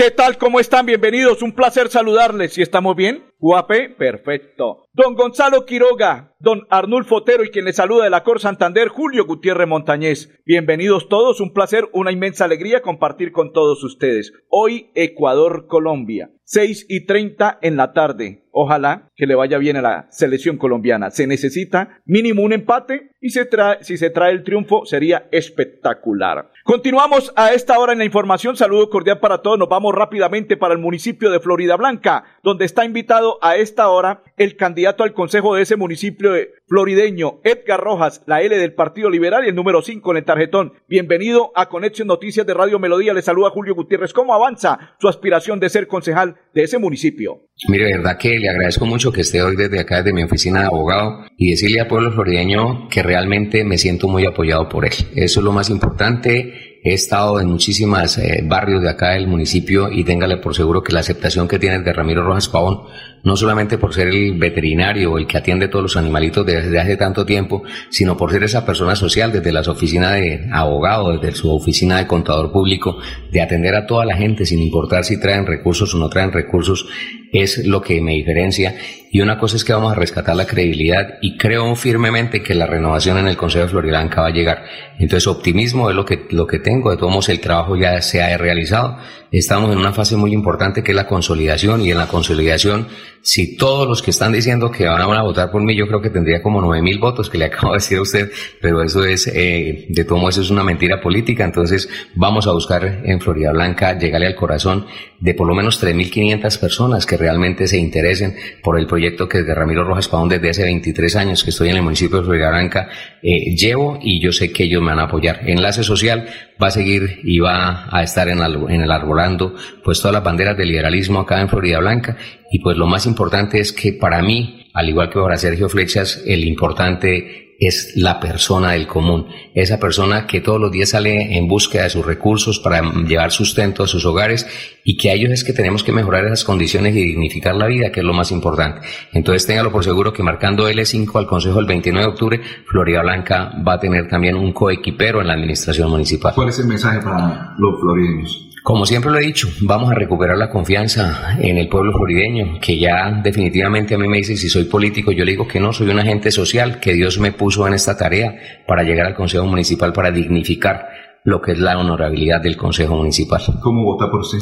¿qué tal? ¿Cómo están? Bienvenidos, un placer saludarles. ¿Si estamos bien? Guape, perfecto. Don Gonzalo Quiroga, don Arnulfo Otero y quien les saluda de la Cor Santander, Julio Gutiérrez Montañez. Bienvenidos todos, un placer, una inmensa alegría compartir con todos ustedes. Hoy Ecuador-Colombia, 6 y 30 en la tarde. Ojalá que le vaya bien a la selección colombiana. Se necesita mínimo un empate y se trae, si se trae el triunfo sería espectacular. Continuamos a esta hora en la información. Saludo cordial para todos. Nos vamos rápidamente para el municipio de Florida Blanca, donde está invitado a esta hora el candidato al consejo de ese municipio florideño, Edgar Rojas, la L del Partido Liberal y el número 5 en el tarjetón. Bienvenido a Conexión Noticias de Radio Melodía. Le saluda Julio Gutiérrez. ¿Cómo avanza su aspiración de ser concejal de ese municipio? Mire, de verdad que le agradezco mucho que esté hoy desde acá, desde mi oficina de abogado, y decirle al pueblo florideño que realmente me siento muy apoyado por él. Eso es lo más importante He estado en muchísimos eh, barrios de acá del municipio y téngale por seguro que la aceptación que tiene de Ramiro Rojas Pavón, no solamente por ser el veterinario el que atiende todos los animalitos desde hace tanto tiempo, sino por ser esa persona social desde las oficinas de abogado, desde su oficina de contador público, de atender a toda la gente sin importar si traen recursos o no traen recursos, es lo que me diferencia. Y una cosa es que vamos a rescatar la credibilidad y creo firmemente que la renovación en el Consejo de Floridanca va a llegar. Entonces, optimismo es lo que, lo que tengo. De todos modos, el trabajo ya se ha realizado. Estamos en una fase muy importante que es la consolidación y en la consolidación, si todos los que están diciendo que van a votar por mí, yo creo que tendría como nueve mil votos que le acabo de decir a usted, pero eso es, eh, de todos modos, eso es una mentira política. Entonces, vamos a buscar en Florida Blanca llegarle al corazón de por lo menos 3.500 personas que realmente se interesen por el proyecto que de Ramiro Rojas Paón desde hace 23 años que estoy en el municipio de Florida Blanca eh, llevo y yo sé que ellos me van a apoyar. Enlace Social va a seguir y va a estar en, en el arbolando pues todas las banderas del liberalismo acá en Florida Blanca y pues lo más importante es que para mí, al igual que para Sergio Flechas, el importante es la persona del común, esa persona que todos los días sale en búsqueda de sus recursos para llevar sustento a sus hogares y que a ellos es que tenemos que mejorar esas condiciones y dignificar la vida, que es lo más importante. Entonces téngalo por seguro que marcando L5 al Consejo el 29 de octubre, Florida Blanca va a tener también un coequipero en la administración municipal. ¿Cuál es el mensaje para los florideños? Como siempre lo he dicho, vamos a recuperar la confianza en el pueblo florideño, que ya definitivamente a mí me dice si soy político, yo le digo que no, soy un agente social, que Dios me puso en esta tarea para llegar al Consejo Municipal para dignificar lo que es la honorabilidad del Consejo Municipal. ¿Cómo vota por usted?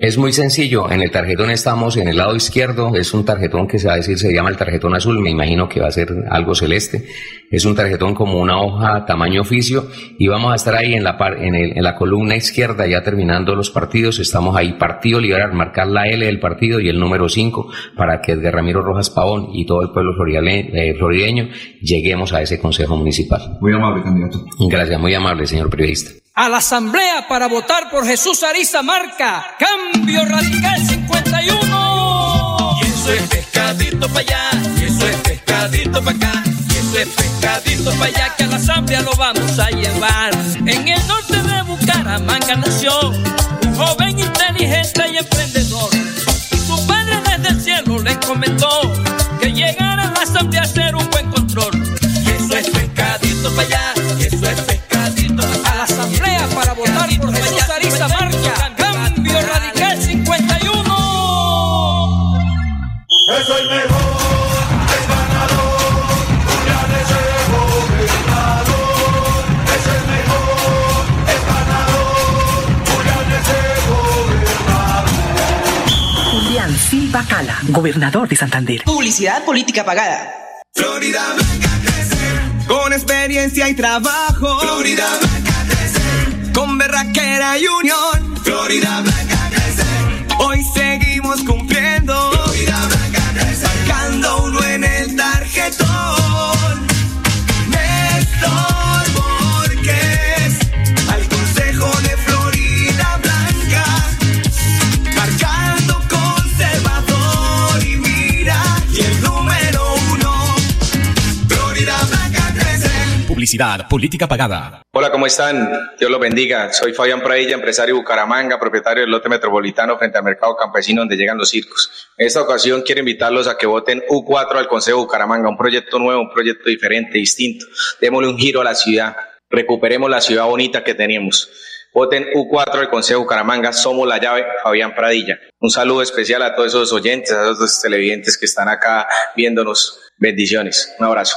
Es muy sencillo, en el tarjetón estamos en el lado izquierdo, es un tarjetón que se va a decir, se llama el tarjetón azul, me imagino que va a ser algo celeste, es un tarjetón como una hoja tamaño oficio y vamos a estar ahí en la, en, en la columna izquierda ya terminando los partidos, estamos ahí, Partido Liberal, marcar la L del partido y el número 5 para que Edgar Ramiro Rojas Pavón y todo el pueblo eh, florideño lleguemos a ese consejo municipal. Muy amable, candidato. Gracias, muy amable, señor periodista a la asamblea para votar por Jesús Ariza Marca. Cambio Radical 51. Y eso es pescadito para allá, y eso es pescadito para acá, y eso es pescadito para allá que a la asamblea lo vamos a llevar. En el norte de Bucaramanga nació un joven inteligente y emprendedor. Y su padre desde el cielo le comentó que llegara a la asamblea Gobernador de Santander. Publicidad política pagada. Florida Blanca crece. Con experiencia y trabajo. Florida Blanca con berraquera y unión. Florida Blanca Publicidad política pagada. Hola, ¿cómo están? Dios los bendiga. Soy Fabián Pradilla, empresario de Bucaramanga, propietario del lote metropolitano frente al mercado campesino donde llegan los circos. En esta ocasión quiero invitarlos a que voten U4 al Consejo Bucaramanga, un proyecto nuevo, un proyecto diferente, distinto. Démosle un giro a la ciudad. Recuperemos la ciudad bonita que teníamos. Voten U4 al Consejo Bucaramanga, somos la llave, Fabián Pradilla. Un saludo especial a todos esos oyentes, a todos esos televidentes que están acá viéndonos. Bendiciones. Un abrazo.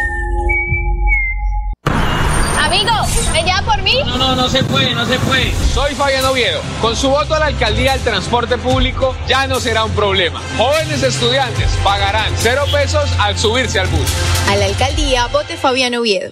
No, se puede, no se puede. Soy Fabián Oviedo. Con su voto a la alcaldía del transporte público ya no será un problema. Jóvenes estudiantes pagarán cero pesos al subirse al bus. A la alcaldía, vote Fabián Oviedo.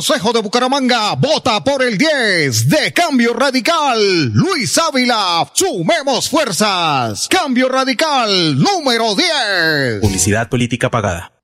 Consejo de Bucaramanga vota por el 10 de Cambio Radical. Luis Ávila, sumemos fuerzas. Cambio Radical número 10. Publicidad política pagada.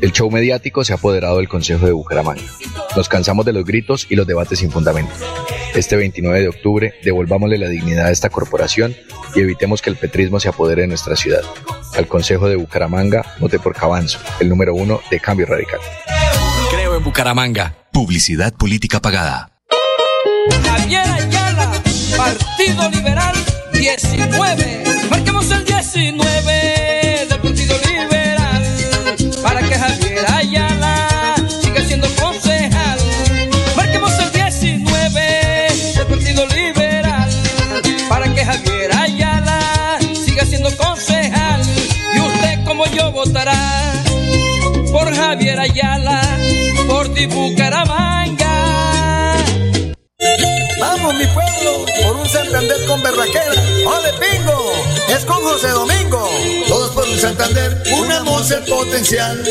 El show mediático se ha apoderado del Consejo de Bucaramanga. Nos cansamos de los gritos y los debates sin fundamento. Este 29 de octubre, devolvámosle la dignidad a esta corporación y evitemos que el petrismo se apodere de nuestra ciudad. Al Consejo de Bucaramanga, vote por Cabanzo, el número uno de Cambio Radical. Creo en Bucaramanga. Publicidad política pagada. Javier Ayala, Partido Liberal 19. Marquemos el 19 Javier Ayala, por ti Bucaramanga. Vamos mi pueblo, Santander con berraquera. ¡Ole pingo! Es con José Domingo. Todos por un Santander, unamos el potencial.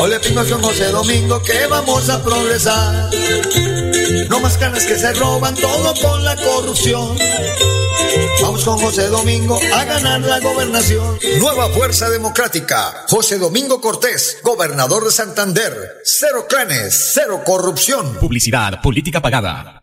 Ole pingo es con José Domingo que vamos a progresar. No más canas que se roban, todo con la corrupción. Vamos con José Domingo a ganar la gobernación. Nueva Fuerza Democrática. José Domingo Cortés, gobernador de Santander. Cero clanes, cero corrupción. Publicidad política pagada.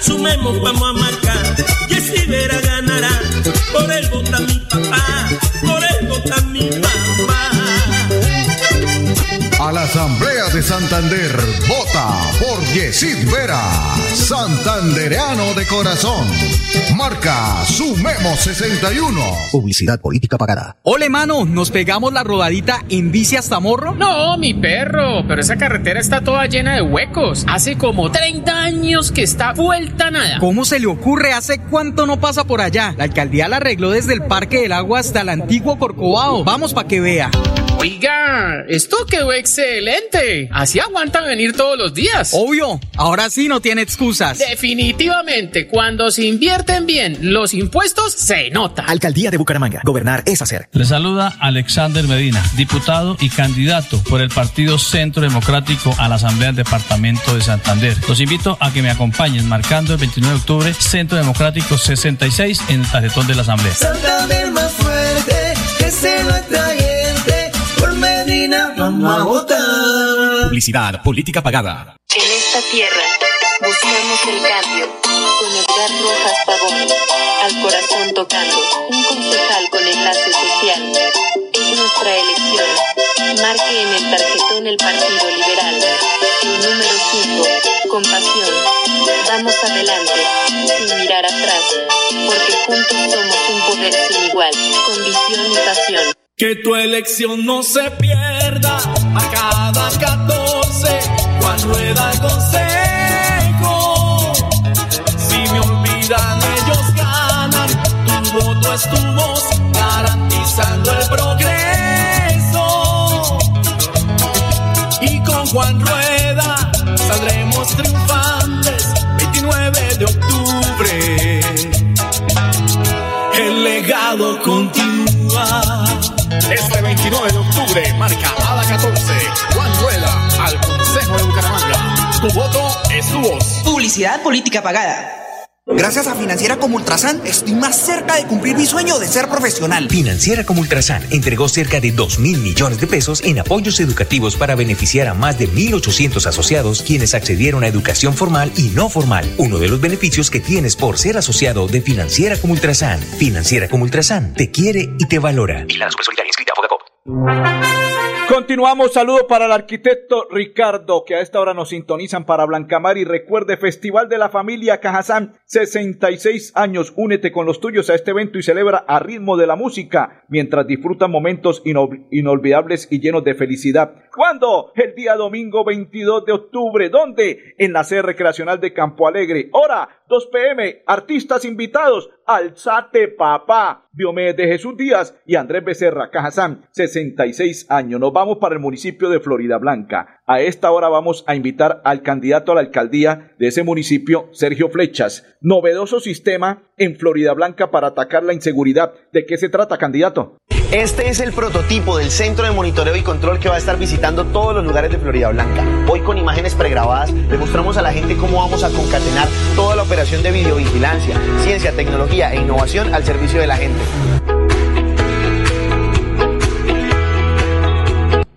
Sumemos, vamos a marcar. Y así verá ganará. Por él vota mi papá. A la Asamblea de Santander, vota por Yesid Vera, santandereano de corazón. Marca Sumemos 61. Publicidad política pagada. Ole, mano, ¿nos pegamos la rodadita en bici hasta Morro? No, mi perro, pero esa carretera está toda llena de huecos. Hace como 30 años que está vuelta nada. ¿Cómo se le ocurre? ¿Hace cuánto no pasa por allá? La alcaldía la arregló desde el Parque del Agua hasta el antiguo Corcovado. Vamos pa' que vea. Oiga, esto quedó excelente. Así aguantan venir todos los días. Obvio, ahora sí no tiene excusas. Definitivamente, cuando se invierten bien los impuestos, se nota. Alcaldía de Bucaramanga. Gobernar es hacer. Le saluda Alexander Medina, diputado y candidato por el Partido Centro Democrático a la Asamblea del Departamento de Santander. Los invito a que me acompañen marcando el 29 de octubre Centro Democrático 66 en el tarjetón de la Asamblea. Santander más fuerte, que se lo por Vamos a votar. Publicidad, política pagada. En esta tierra buscamos el cambio con Edgar Rojas Pavón, al corazón tocando, un concejal con enlace social. Es nuestra elección. Marque en el tarjetón el Partido Liberal. El número 5, con pasión. Vamos adelante, sin mirar atrás, porque juntos somos un poder sin igual, con visión y pasión. Que tu elección no se pierda a cada 14 Juan Rueda consejo. Si me olvidan ellos ganan, tu voto es tu voz, garantizando el progreso. Y con Juan Rueda saldremos triunfantes 29 de octubre. El legado contigo. 19 de octubre, marca a la 14. Juan Rueda, al Consejo de Bucaramanga. Tu voto es tu voz. Publicidad política pagada. Gracias a Financiera como Ultrasan, estoy más cerca de cumplir mi sueño de ser profesional. Financiera como Ultrasan entregó cerca de 2 mil millones de pesos en apoyos educativos para beneficiar a más de 1.800 asociados quienes accedieron a educación formal y no formal. Uno de los beneficios que tienes por ser asociado de Financiera como Ultrasan. Financiera como Ultrasan te quiere y te valora. Y la Super Solidaria inscrita a Fogacop. Continuamos, saludo para el arquitecto Ricardo, que a esta hora nos sintonizan para Blancamar y recuerde Festival de la Familia Cajazán, 66 años, únete con los tuyos a este evento y celebra a ritmo de la música, mientras disfrutan momentos inol- inolvidables y llenos de felicidad. ¿Cuándo? El día domingo 22 de octubre, ¿dónde? En la sede recreacional de Campo Alegre, hora 2 pm, artistas invitados, Alzate Papá, Diomedes de Jesús Díaz y Andrés Becerra, Cajazán, 66 años. Nos vamos para el municipio de Florida Blanca. A esta hora vamos a invitar al candidato a la alcaldía de ese municipio, Sergio Flechas. Novedoso sistema en Florida Blanca para atacar la inseguridad. ¿De qué se trata, candidato? Este es el prototipo del centro de monitoreo y control que va a estar visitando todos los lugares de Florida Blanca. Hoy con imágenes pregrabadas le mostramos a la gente cómo vamos a concatenar toda la operación de videovigilancia, ciencia, tecnología e innovación al servicio de la gente.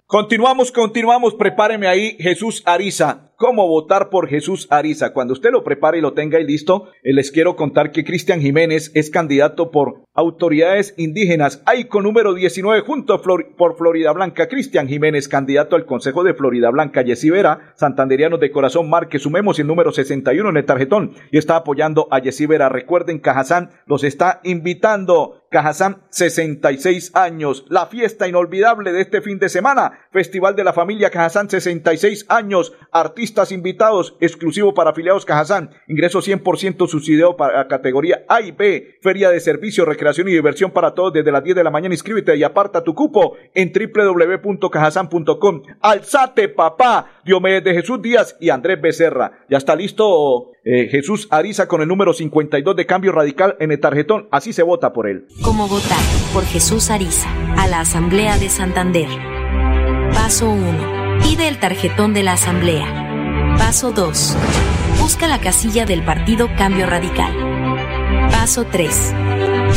Continuamos, continuamos. Prepáreme ahí, Jesús Ariza. ¿Cómo votar por Jesús Ariza? Cuando usted lo prepare y lo tenga ahí listo, eh, les quiero contar que Cristian Jiménez es candidato por autoridades indígenas. con número 19 junto Flor- por Florida Blanca. Cristian Jiménez, candidato al Consejo de Florida Blanca. Yesí Vera, santanderianos de corazón, marque, sumemos el número 61 en el tarjetón y está apoyando a Yesí Vera. Recuerden, Cajazán los está invitando. Cajazán, 66 años. La fiesta inolvidable de este fin de semana. Festival de la Familia Cajazán, 66 años. Artistas invitados, exclusivo para afiliados Cajazán. Ingreso 100% subsidiado para categoría A y B. Feria de servicio, recreación y diversión para todos desde las 10 de la mañana. Inscríbete y aparta tu cupo en www.cajazán.com. Alzate, papá. Diomedes de Jesús Díaz y Andrés Becerra. Ya está listo eh, Jesús Ariza con el número 52 de cambio radical en el tarjetón. Así se vota por él. Cómo votar por Jesús Ariza a la Asamblea de Santander. Paso 1. Pide el tarjetón de la Asamblea. Paso 2. Busca la casilla del partido Cambio Radical. Paso 3.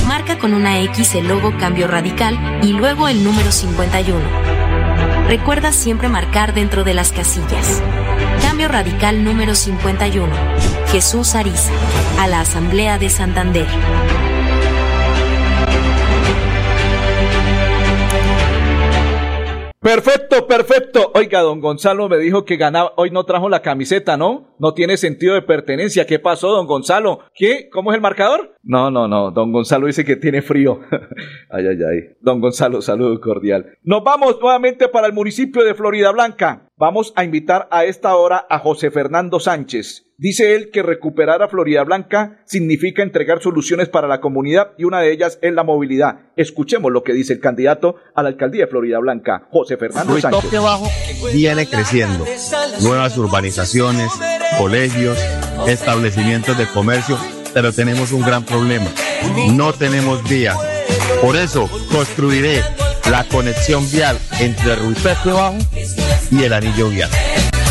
Marca con una X el logo Cambio Radical y luego el número 51. Recuerda siempre marcar dentro de las casillas. Cambio Radical número 51. Jesús Ariza a la Asamblea de Santander. Perfecto, perfecto. Oiga, don Gonzalo me dijo que ganaba, hoy no trajo la camiseta, ¿no? No tiene sentido de pertenencia. ¿Qué pasó, don Gonzalo? ¿Qué? ¿Cómo es el marcador? No, no, no. Don Gonzalo dice que tiene frío. ay, ay, ay. Don Gonzalo, saludo cordial. Nos vamos nuevamente para el municipio de Florida Blanca. Vamos a invitar a esta hora a José Fernando Sánchez. Dice él que recuperar a Florida Blanca significa entregar soluciones para la comunidad y una de ellas es la movilidad. Escuchemos lo que dice el candidato a la alcaldía de Florida Blanca, José Fernando Sánchez. Toque Bajo viene creciendo. Nuevas urbanizaciones, colegios, establecimientos de comercio, pero tenemos un gran problema. No tenemos vías. Por eso construiré la conexión vial entre Ruiz Bajo y el anillo vial.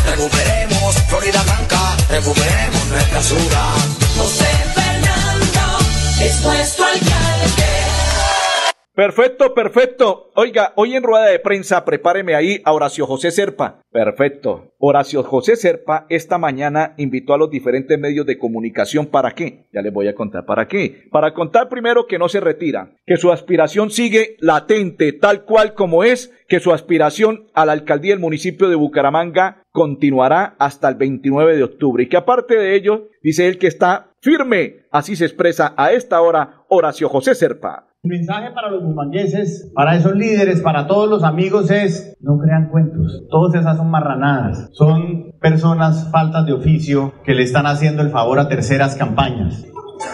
Recuperemos Florida Blanca, recuperemos nuestra ciudad. José Fernando es nuestro alcalde. Perfecto, perfecto. Oiga, hoy en rueda de prensa, prepáreme ahí a Horacio José Serpa. Perfecto. Horacio José Serpa esta mañana invitó a los diferentes medios de comunicación. ¿Para qué? Ya les voy a contar para qué. Para contar primero que no se retira, que su aspiración sigue latente, tal cual como es, que su aspiración a la alcaldía del municipio de Bucaramanga continuará hasta el 29 de octubre y que aparte de ello, dice él que está firme. Así se expresa a esta hora Horacio José Serpa. Mensaje para los bumangueses, para esos líderes, para todos los amigos es, no crean cuentos. Todas esas son marranadas. Son personas faltas de oficio que le están haciendo el favor a terceras campañas.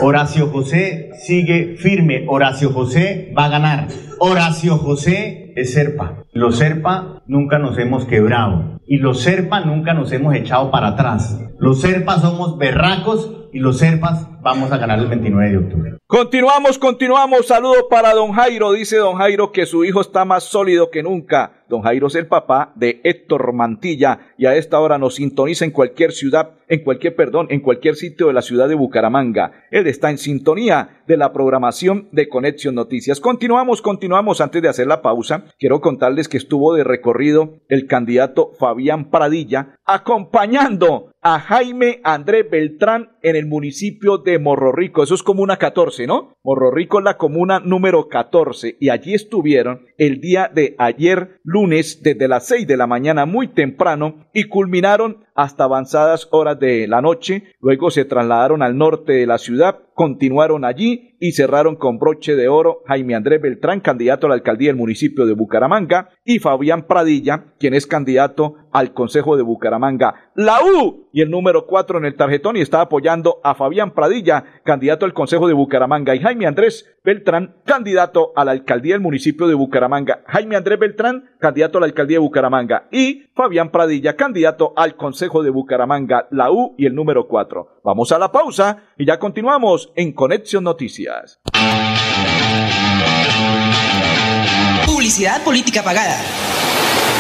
Horacio José sigue firme. Horacio José va a ganar. Horacio José es Serpa. Los Serpa nunca nos hemos quebrado. Y los Serpa nunca nos hemos echado para atrás. Los Serpa somos berracos y los Serpas vamos a ganar el 29 de octubre. Continuamos, continuamos. Saludo para don Jairo. Dice don Jairo que su hijo está más sólido que nunca. Don Jairo es el papá de Héctor Mantilla y a esta hora nos sintoniza en cualquier ciudad, en cualquier, perdón, en cualquier sitio de la ciudad de Bucaramanga. Él está en sintonía de la programación de Conexión Noticias. Continuamos, continuamos. Antes de hacer la pausa, quiero contarles que estuvo de recorrido el candidato Fabián Pradilla acompañando a Jaime Andrés Beltrán en el municipio de Morro Rico. Eso es comuna 14, ¿no? Morro Rico es la comuna número 14 y allí estuvieron el día de ayer lunes desde las 6 de la mañana muy temprano y culminaron hasta avanzadas horas de la noche. Luego se trasladaron al norte de la ciudad, continuaron allí y cerraron con broche de oro Jaime Andrés Beltrán, candidato a la alcaldía del municipio de Bucaramanga, y Fabián Pradilla, quien es candidato al Consejo de Bucaramanga. La U y el número 4 en el tarjetón y está a Fabián Pradilla, candidato al Consejo de Bucaramanga, y Jaime Andrés Beltrán, candidato a la alcaldía del municipio de Bucaramanga. Jaime Andrés Beltrán, candidato a la alcaldía de Bucaramanga, y Fabián Pradilla, candidato al Consejo de Bucaramanga, la U y el número 4. Vamos a la pausa y ya continuamos en Conexión Noticias. Publicidad política pagada.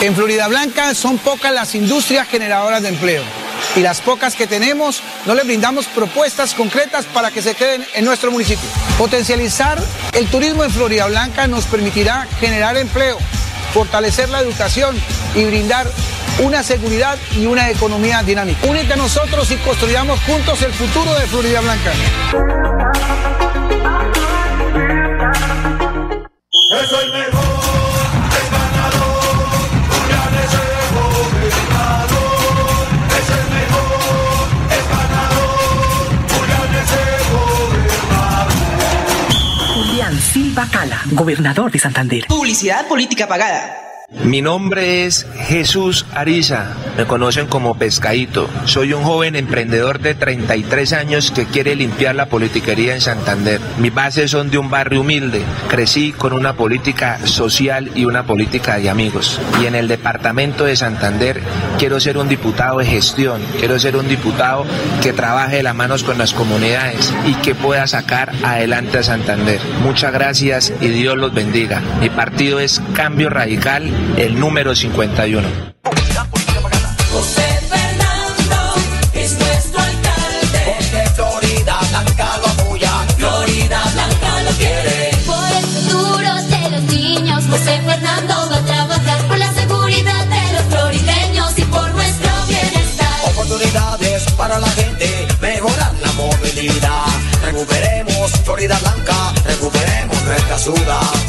En Florida Blanca son pocas las industrias generadoras de empleo y las pocas que tenemos no les brindamos propuestas concretas para que se queden en nuestro municipio. Potencializar el turismo en Florida Blanca nos permitirá generar empleo, fortalecer la educación y brindar una seguridad y una economía dinámica. Únete a nosotros y construyamos juntos el futuro de Florida Blanca. Cala, gobernador de Santander. Publicidad política pagada. Mi nombre es Jesús Ariza, me conocen como Pescadito. Soy un joven emprendedor de 33 años que quiere limpiar la politiquería en Santander. Mis bases son de un barrio humilde. Crecí con una política social y una política de amigos. Y en el departamento de Santander quiero ser un diputado de gestión, quiero ser un diputado que trabaje de las manos con las comunidades y que pueda sacar adelante a Santander. Muchas gracias y Dios los bendiga. Mi partido es Cambio Radical el número 51. José Fernando es nuestro alcalde. Porque Florida Blanca lo apoya, Florida Blanca lo quiere. Por el futuro de los niños, José Fernando va a trabajar por la seguridad de los florideños y por nuestro bienestar. Oportunidades para la gente, mejorar la movilidad. Recuperemos Florida Blanca, recuperemos nuestra ciudad.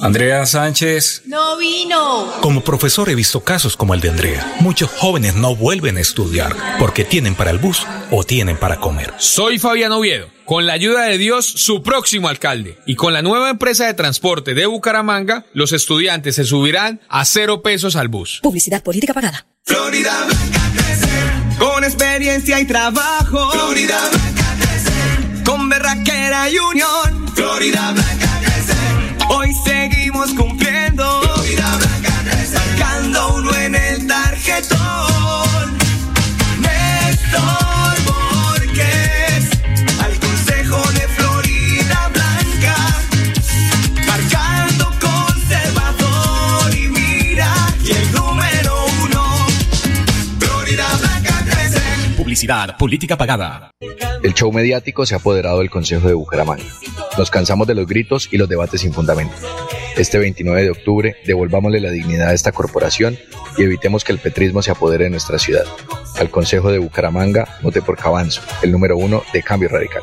Andrea Sánchez. No vino. Como profesor he visto casos como el de Andrea. Muchos jóvenes no vuelven a estudiar porque tienen para el bus o tienen para comer. Soy Fabián Oviedo. Con la ayuda de Dios, su próximo alcalde. Y con la nueva empresa de transporte de Bucaramanga, los estudiantes se subirán a cero pesos al bus. Publicidad política pagada. Florida Blanca crece. Con experiencia y trabajo. Florida Blanca crece. Con berraquera y unión. Florida Blanca. Hoy seguimos cumpliendo. Florida Blanca. Marcando uno en el tarjetón. Néstor Borges. Al consejo de Florida Blanca. Marcando conservador y mira. Y el número uno. Florida Blanca crece. Publicidad, política pagada. El show mediático se ha apoderado del Consejo de Bucaramanga. Nos cansamos de los gritos y los debates sin fundamento. Este 29 de octubre, devolvámosle la dignidad a esta corporación y evitemos que el petrismo se apodere de nuestra ciudad. Al Consejo de Bucaramanga, vote por Cabanzo, el número uno de Cambio Radical.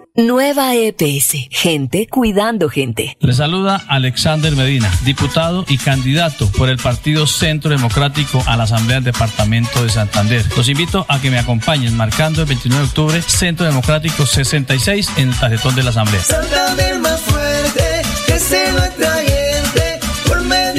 Nueva EPS. Gente cuidando gente. Le saluda Alexander Medina, diputado y candidato por el Partido Centro Democrático a la Asamblea del Departamento de Santander. Los invito a que me acompañen marcando el 29 de octubre Centro Democrático 66 en el tarjetón de la Asamblea. Santander más fuerte, que se lo atrayente.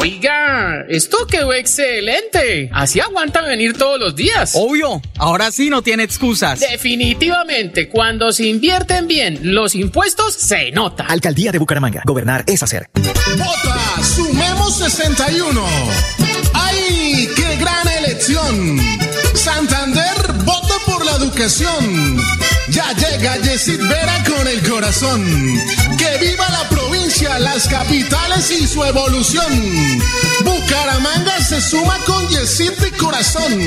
Oiga, esto quedó excelente. Así aguantan venir todos los días. Obvio, ahora sí no tiene excusas. Definitivamente, cuando se invierten bien los impuestos, se nota. Alcaldía de Bucaramanga. Gobernar es hacer. Vota Sumemos 61. ¡Ay, qué gran elección! Santander vota por la educación. Ya llega Yesid Vera con el corazón. Las capitales y su evolución. Bucaramanga se suma con Yesid de corazón.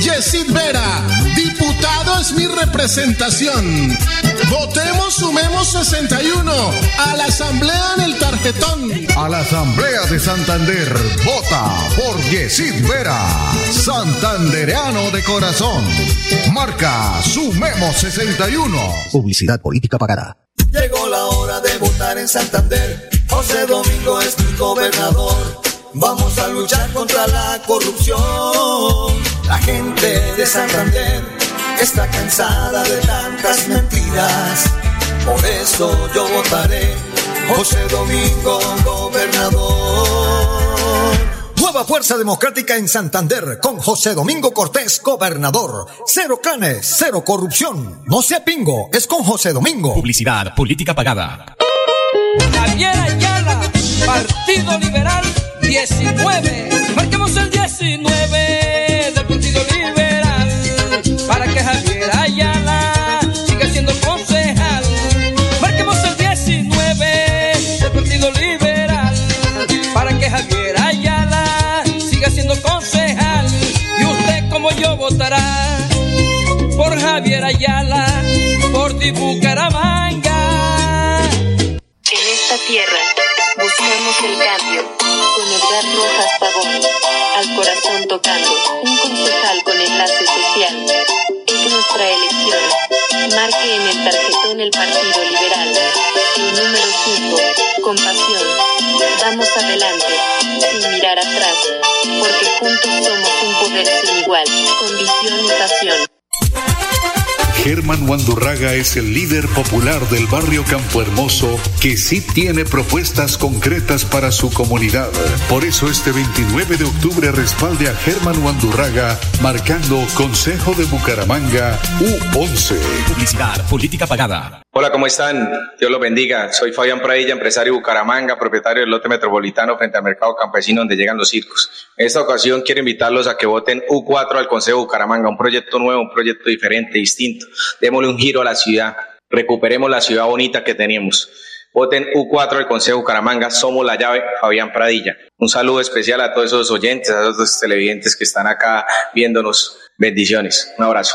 Yesid Vera, diputado es mi representación. Votemos, sumemos 61 a la asamblea en el tarjetón. A la Asamblea de Santander, vota por Yesid Vera, santandereano de corazón. Marca Sumemos 61. Publicidad política pagada. En Santander. José Domingo es mi gobernador. Vamos a luchar contra la corrupción. La gente de Santander está cansada de tantas mentiras. Por eso yo votaré José Domingo gobernador. Nueva Fuerza Democrática en Santander con José Domingo Cortés, gobernador. Cero clanes, cero corrupción. No sea pingo, es con José Domingo. Publicidad política pagada. Javier Ayala, Partido Liberal 19. Marquemos el 19 del Partido Liberal para que Javier Ayala siga siendo concejal. Marquemos el 19 del Partido Liberal para que Javier Ayala siga siendo concejal. Y usted como yo votará por Javier Ayala, por Bucaramanga. Corazón tocando, un concejal con enlace social. Es nuestra elección. Marque en el tarjetón el Partido Liberal. El número 5, compasión. Vamos adelante, sin mirar atrás, porque juntos somos un poder sin igual, con visión y pasión. Germán Wandurraga es el líder popular del barrio Campo Hermoso que sí tiene propuestas concretas para su comunidad. Por eso este 29 de octubre respalde a Germán Wandurraga marcando Consejo de Bucaramanga U11. Publicidad, política pagada. Hola, ¿cómo están? Dios los bendiga. Soy Fabián Pradilla, empresario de Bucaramanga, propietario del lote metropolitano frente al mercado campesino donde llegan los circos. En esta ocasión quiero invitarlos a que voten U4 al Consejo Bucaramanga, un proyecto nuevo, un proyecto diferente, distinto. Démosle un giro a la ciudad, recuperemos la ciudad bonita que teníamos. Voten U4 al Consejo Bucaramanga, somos la llave, Fabián Pradilla. Un saludo especial a todos esos oyentes, a todos los televidentes que están acá viéndonos. Bendiciones. Un abrazo.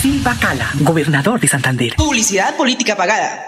Silva Cala, gobernador de Santander. Publicidad política pagada.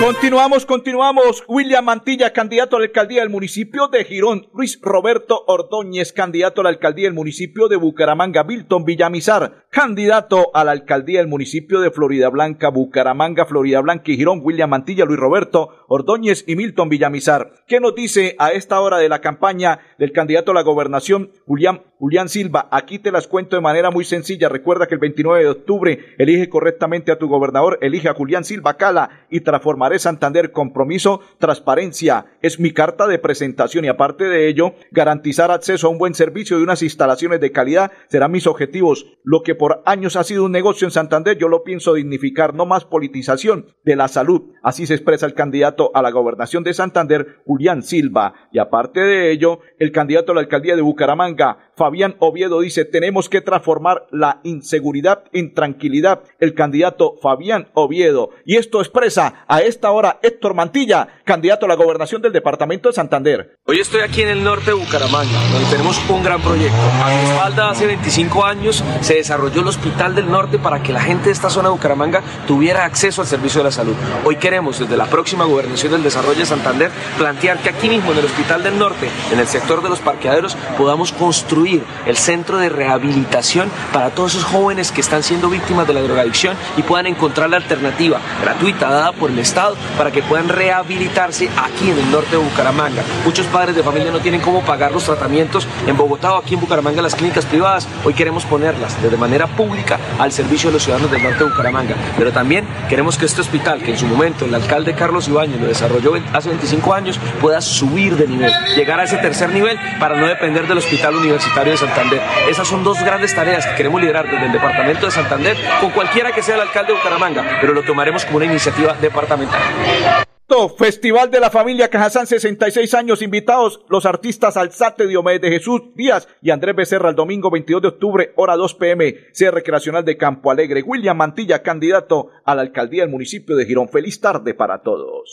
Continuamos, continuamos. William Mantilla, candidato a la alcaldía del municipio de Girón. Luis Roberto Ordóñez, candidato a la alcaldía del municipio de Bucaramanga. Milton Villamizar, candidato a la alcaldía del municipio de Florida Blanca, Bucaramanga, Florida Blanca y Girón. William Mantilla, Luis Roberto Ordóñez y Milton Villamizar. ¿Qué nos dice a esta hora de la campaña del candidato a la gobernación, Julián, Julián Silva? Aquí te las cuento de manera muy sencilla. Recuerda que el 29 de octubre elige correctamente a tu gobernador, elige a Julián Silva Cala y transformaré Santander. Compromiso, transparencia. Es mi carta de presentación y aparte de ello, garantizar acceso a un buen servicio y unas instalaciones de calidad serán mis objetivos. Lo que por años ha sido un negocio en Santander, yo lo pienso dignificar, no más politización de la salud. Así se expresa el candidato a la gobernación de Santander, Julián Silva. Y aparte de ello, el candidato a la alcaldía de Bucaramanga, Fabián Oviedo, dice, tenemos que transformar la inseguridad en tranquilidad. El candidato Fabián Oviedo. Y esto expresa a esta hora Héctor Mantilla, candidato a la gobernación del departamento de Santander. Hoy estoy aquí en el norte de Bucaramanga, donde tenemos un gran proyecto. A mi espalda, hace 25 años, se desarrolló el Hospital del Norte para que la gente de esta zona de Bucaramanga tuviera acceso al servicio de la salud. Hoy queremos, desde la próxima gobernación del desarrollo de Santander, plantear que aquí mismo, en el Hospital del Norte, en el sector de los parqueaderos, podamos construir el centro de rehabilitación para todos esos jóvenes que están siendo víctimas de la drogadicción y puedan encontrar la alternativa gratuita dada por el Estado para que puedan rehabilitarse aquí en el norte de Bucaramanga. Muchos padres de familia no tienen cómo pagar los tratamientos en Bogotá o aquí en Bucaramanga las clínicas privadas. Hoy queremos ponerlas de manera pública al servicio de los ciudadanos del norte de Bucaramanga. Pero también queremos que este hospital, que en su momento el alcalde Carlos Ibáñez lo desarrolló hace 25 años, pueda subir de nivel, llegar a ese tercer nivel para no depender del Hospital Universitario de Santander. Esas son dos grandes tareas que queremos liderar desde el departamento de Santander con cualquiera que sea el alcalde de Bucaramanga, pero lo tomaremos como una iniciativa departamental. Festival de la Familia Cajazán, 66 años, invitados los artistas Alzate Diomedes de Jesús Díaz y Andrés Becerra el domingo 22 de octubre, hora 2 pm, sede recreacional de Campo Alegre. William Mantilla, candidato a la alcaldía del municipio de Girón. Feliz tarde para todos.